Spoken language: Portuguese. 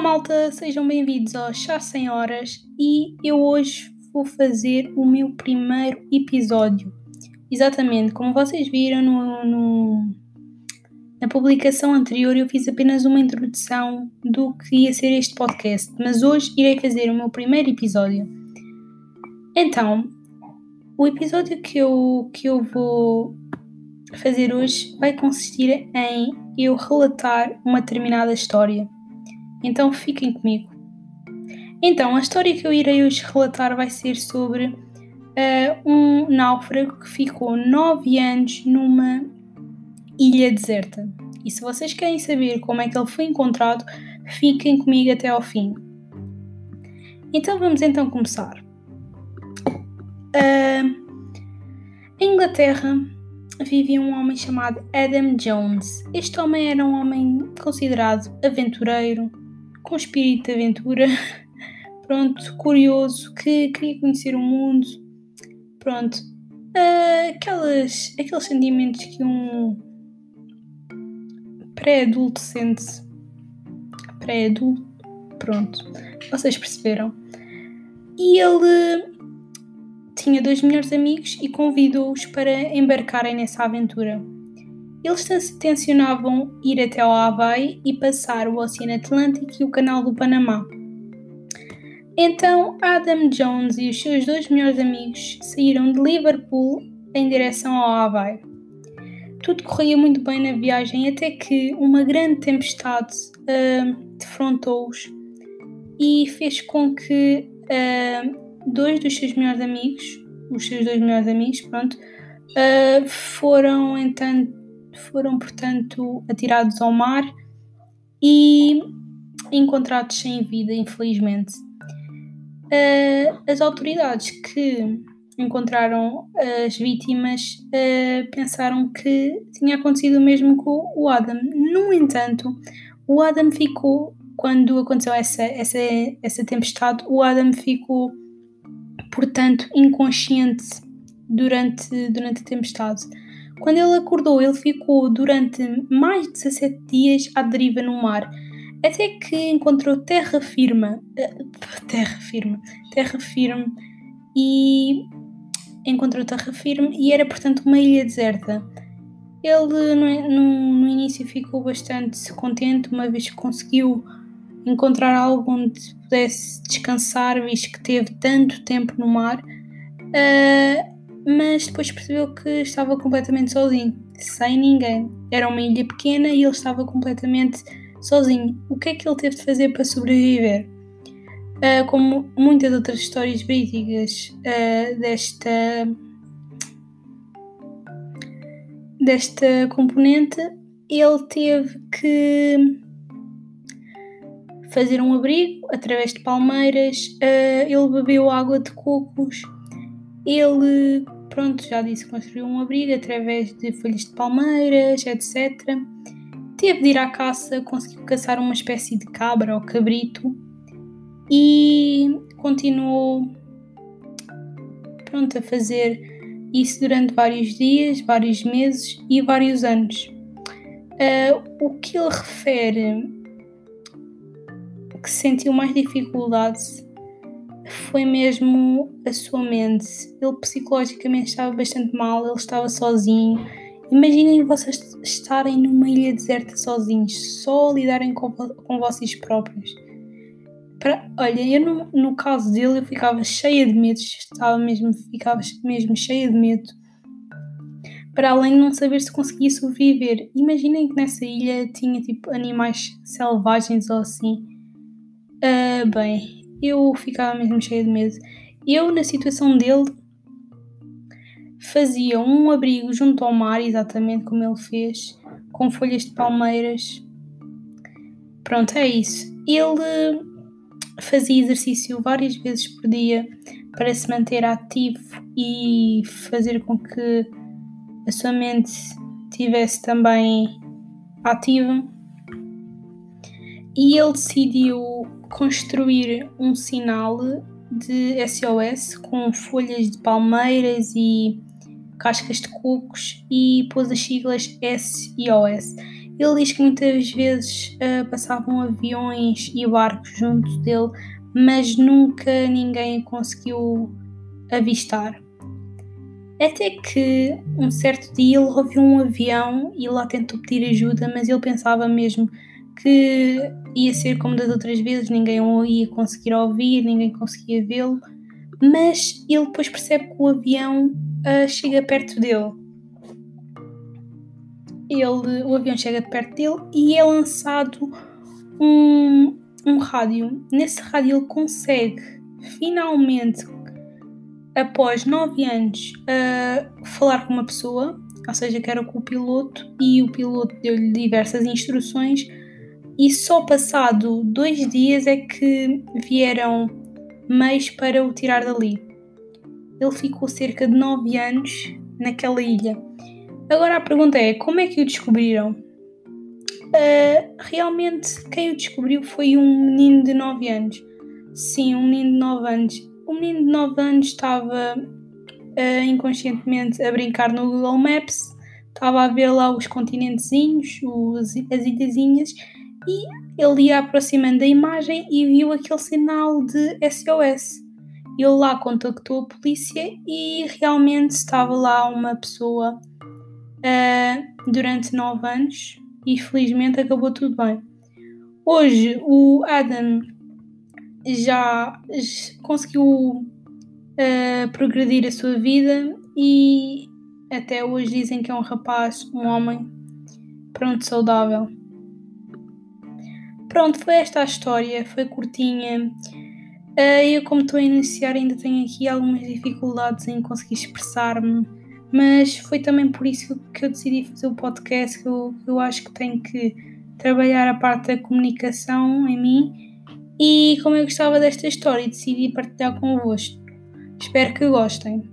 malta, sejam bem-vindos ao Chá Sem Horas e eu hoje vou fazer o meu primeiro episódio. Exatamente, como vocês viram no, no, na publicação anterior, eu fiz apenas uma introdução do que ia ser este podcast, mas hoje irei fazer o meu primeiro episódio. Então, o episódio que eu, que eu vou fazer hoje vai consistir em eu relatar uma determinada história. Então fiquem comigo. Então, a história que eu irei hoje relatar vai ser sobre uh, um náufrago que ficou nove anos numa ilha deserta. E se vocês querem saber como é que ele foi encontrado, fiquem comigo até ao fim. Então vamos então começar. Uh, em Inglaterra vivia um homem chamado Adam Jones. Este homem era um homem considerado aventureiro, com espírito de aventura, pronto, curioso, que queria conhecer o mundo, pronto, uh, aquelas, aqueles sentimentos que um pré-adulto sente, pré-adulto, pronto, vocês perceberam. E ele tinha dois melhores amigos e convidou-os para embarcarem nessa aventura. Eles tencionavam ir até ao Havaí e passar o Oceano Atlântico e o Canal do Panamá. Então Adam Jones e os seus dois melhores amigos saíram de Liverpool em direção ao Havaí. Tudo corria muito bem na viagem até que uma grande tempestade uh, defrontou-os e fez com que uh, dois dos seus melhores amigos, os seus dois melhores amigos, pronto, uh, foram então foram, portanto, atirados ao mar e encontrados sem vida, infelizmente. Uh, as autoridades que encontraram as vítimas uh, pensaram que tinha acontecido o mesmo com o Adam. No entanto, o Adam ficou, quando aconteceu essa, essa, essa tempestade, o Adam ficou, portanto, inconsciente durante, durante a tempestade. Quando ele acordou, ele ficou durante mais de 17 dias à deriva no mar, até que encontrou terra firme, uh, terra firme, terra firme e encontrou terra firme e era portanto uma ilha deserta. Ele no, no, no início ficou bastante contente, uma vez que conseguiu encontrar algo onde pudesse descansar, visto que teve tanto tempo no mar. Uh, mas depois percebeu que estava completamente sozinho, sem ninguém. Era uma ilha pequena e ele estava completamente sozinho. O que é que ele teve de fazer para sobreviver? Uh, como muitas outras histórias verídicas uh, desta desta componente, ele teve que fazer um abrigo através de palmeiras, uh, ele bebeu água de cocos ele, pronto, já disse construiu um abrigo através de folhas de palmeiras, etc. Teve de ir à caça, conseguiu caçar uma espécie de cabra ou cabrito e continuou pronto a fazer isso durante vários dias, vários meses e vários anos. Uh, o que ele refere que sentiu mais dificuldade foi mesmo a sua mente. Ele psicologicamente estava bastante mal, ele estava sozinho. Imaginem vocês estarem numa ilha deserta sozinhos, só lidarem com, com vocês próprios. Para, olha, eu no, no, caso dele eu ficava cheia de medo, estava mesmo, ficava mesmo cheia de medo. Para além de não saber se conseguia sobreviver. Imaginem que nessa ilha tinha tipo animais selvagens ou assim. Uh, bem, eu ficava mesmo cheia de medo. Eu, na situação dele, fazia um abrigo junto ao mar, exatamente como ele fez, com folhas de palmeiras. Pronto, é isso. Ele fazia exercício várias vezes por dia para se manter ativo e fazer com que a sua mente estivesse também ativa. E ele decidiu construir um sinal de SOS com folhas de palmeiras e cascas de cocos e pôs as siglas SOS. Ele diz que muitas vezes uh, passavam aviões e barcos junto dele, mas nunca ninguém conseguiu avistar. Até que um certo dia ele ouviu um avião e lá tentou pedir ajuda, mas ele pensava mesmo que ia ser como das outras vezes, ninguém o ia conseguir ouvir, ninguém conseguia vê-lo, mas ele depois percebe que o avião uh, chega perto dele. Ele, o avião chega perto dele e é lançado um, um rádio. Nesse rádio ele consegue finalmente, após nove anos, uh, falar com uma pessoa, ou seja, que era com o piloto, e o piloto deu-lhe diversas instruções e só passado dois dias é que vieram meios para o tirar dali. Ele ficou cerca de nove anos naquela ilha. Agora a pergunta é: como é que o descobriram? Uh, realmente, quem o descobriu foi um menino de 9 anos. Sim, um menino de 9 anos. O menino de 9 anos estava uh, inconscientemente a brincar no Google Maps, estava a ver lá os continentezinhos, os, as ilhazinhas, e ele ia aproximando da imagem e viu aquele sinal de SOS. Ele lá contactou a polícia e realmente estava lá uma pessoa uh, durante nove anos e felizmente acabou tudo bem. Hoje o Adam já conseguiu uh, progredir a sua vida e até hoje dizem que é um rapaz, um homem pronto, saudável. Pronto, foi esta a história, foi curtinha. Uh, eu, como estou a iniciar, ainda tenho aqui algumas dificuldades em conseguir expressar-me, mas foi também por isso que eu decidi fazer o podcast. Que eu, eu acho que tenho que trabalhar a parte da comunicação em mim. E como eu gostava desta história, decidi partilhar convosco. Espero que gostem.